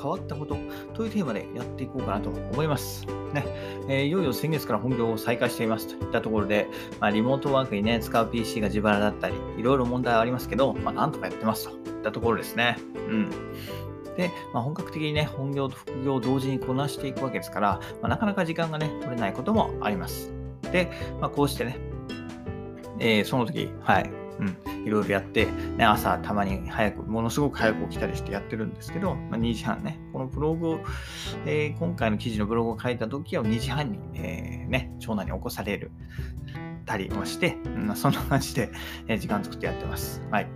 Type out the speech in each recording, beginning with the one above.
変わったことというテーマでやっていこうかなと思います。ねえー、いよいよ先月から本業を再開していますといったところで、まあ、リモートワークにね、使う PC が自腹だったり、いろいろ問題はありますけど、まあ、なんとかやってますといったところですね。うん。で、まあ、本格的にね、本業と副業を同時にこなしていくわけですから、まあ、なかなか時間がね、取れないこともあります。で、まあ、こうしてね、えー、その時、はい、うん、いろいろやって、ね、朝たまに早く、ものすごく早く起きたりしてやってるんですけど、まあ、2時半ね、このブログを、えー、今回の記事のブログを書いた時は2時半に、えー、ね、長男に起こされるたりもして、うん、そんな感じで、え時間作ってやってます。はい。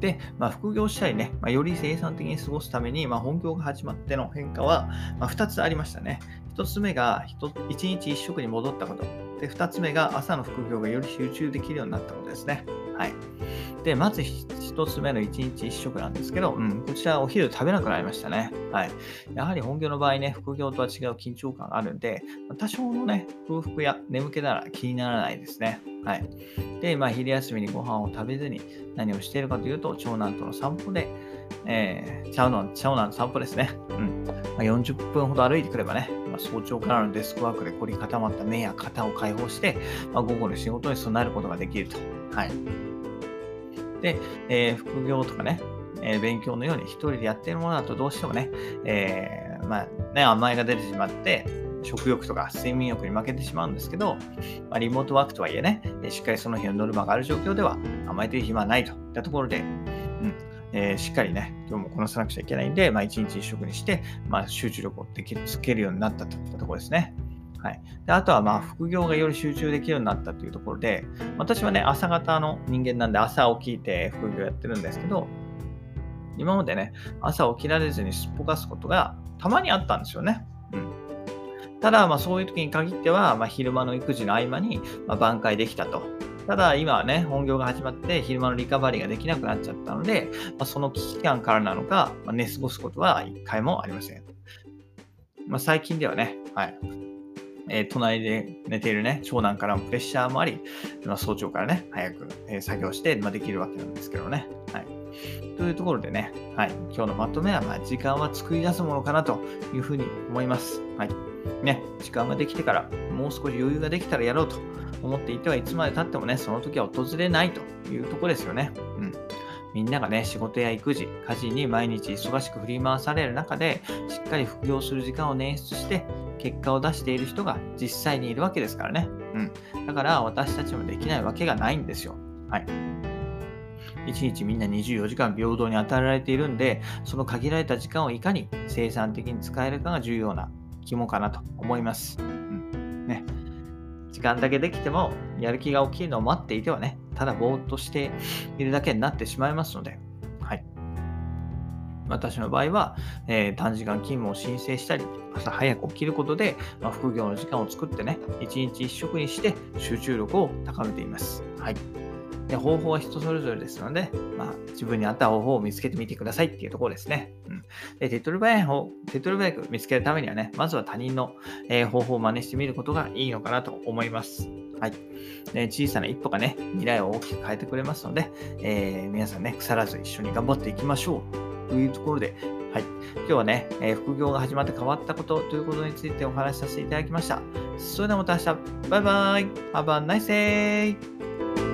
で、まあ、副業したりね、まあ、より生産的に過ごすために、まあ、本業が始まっての変化は、ま、2つありましたね。1つ目が1日1食に戻ったこと。で、2つ目が朝の副業がより集中できるようになったことですね。はい。で、まず1つ目の1日1食なんですけど、うん、こちらお昼食べなくなりましたね。はい。やはり本業の場合ね、副業とは違う緊張感があるんで、多少のね、空腹や眠気なら気にならないですね。はい。で、まあ、昼休みにご飯を食べずに何をしているかというと、長男との散歩で、えー、長男、長男の散歩ですね。うん。まあ、40分ほど歩いてくればね、まあ、早朝からのデスクワークで凝り固まった目や肩を解放して、まあ、午後の仕事に備えることができると。はい。で、えー、副業とかね、えー、勉強のように一人でやってるものだとどうしてもね、えー、まあね、甘えが出てしまって、食欲とか睡眠欲に負けてしまうんですけど、まあ、リモートワークとはいえね、しっかりその日のノルマがある状況では甘えてる暇はないといったところで、うんえー、しっかりね、今日もこなさなくちゃいけないんで、まあ、一日一食にして、まあ、集中力をできるつけるようになったといったところですね。はい、であとはまあ副業がより集中できるようになったというところで、私はね、朝方の人間なんで朝起きて副業やってるんですけど、今までね、朝起きられずにすっぽかすことがたまにあったんですよね。うん、ただ、まあ、そういう時に限っては、まあ、昼間の育児の合間に、まあ、挽回できたと。ただ、今はね、本業が始まって昼間のリカバリーができなくなっちゃったので、まあ、その危機感からなのか、まあ、寝過ごすことは一回もありません。まあ、最近ではね、はい、えー、隣で寝ているね、長男からもプレッシャーもあり、まあ、早朝からね、早く、え、作業して、まあ、できるわけなんですけどね。はい。というところでね、はい、今日のまとめは、まあ、時間は作り出すものかなというふうに思います。はい。ね、時間ができてから、もう少し余裕ができたらやろうと思っていてはいつまでたってもね、その時は訪れないというところですよね。うん。みんながね、仕事や育児、家事に毎日忙しく振り回される中で、しっかり副業する時間を捻出して、結果を出している人が実際にいるわけですからね。うん。だから私たちもできないわけがないんですよ。はい。1日みんな24時間平等に与えられているんで、その限られた時間をいかに生産的に使えるかが重要な肝かなと思います。うん。ね。時間だけできても、やる気が大きいのを待っていてはね、ただぼーっとしているだけになってしまいますので、はい。私の場合は、えー、短時間勤務を申請したり、朝早く起きることで、まあ、副業の時間を作ってね、一日一食にして集中力を高めています。はい。で方法は人それぞれですので、まあ、自分に合った方法を見つけてみてくださいっていうところですね。うん、で手っ取り早い方、手っ取り早く見つけるためにはね、まずは他人の、えー、方法を真似してみることがいいのかなと思います。はい。で小さな一歩がね、未来を大きく変えてくれますので、えー、皆さんね、腐らず一緒に頑張っていきましょう。というところで、はい。今日はね、えー、副業が始まって変わったことということについてお話しさせていただきました。それではまた明日。バイバイ。Have a nice!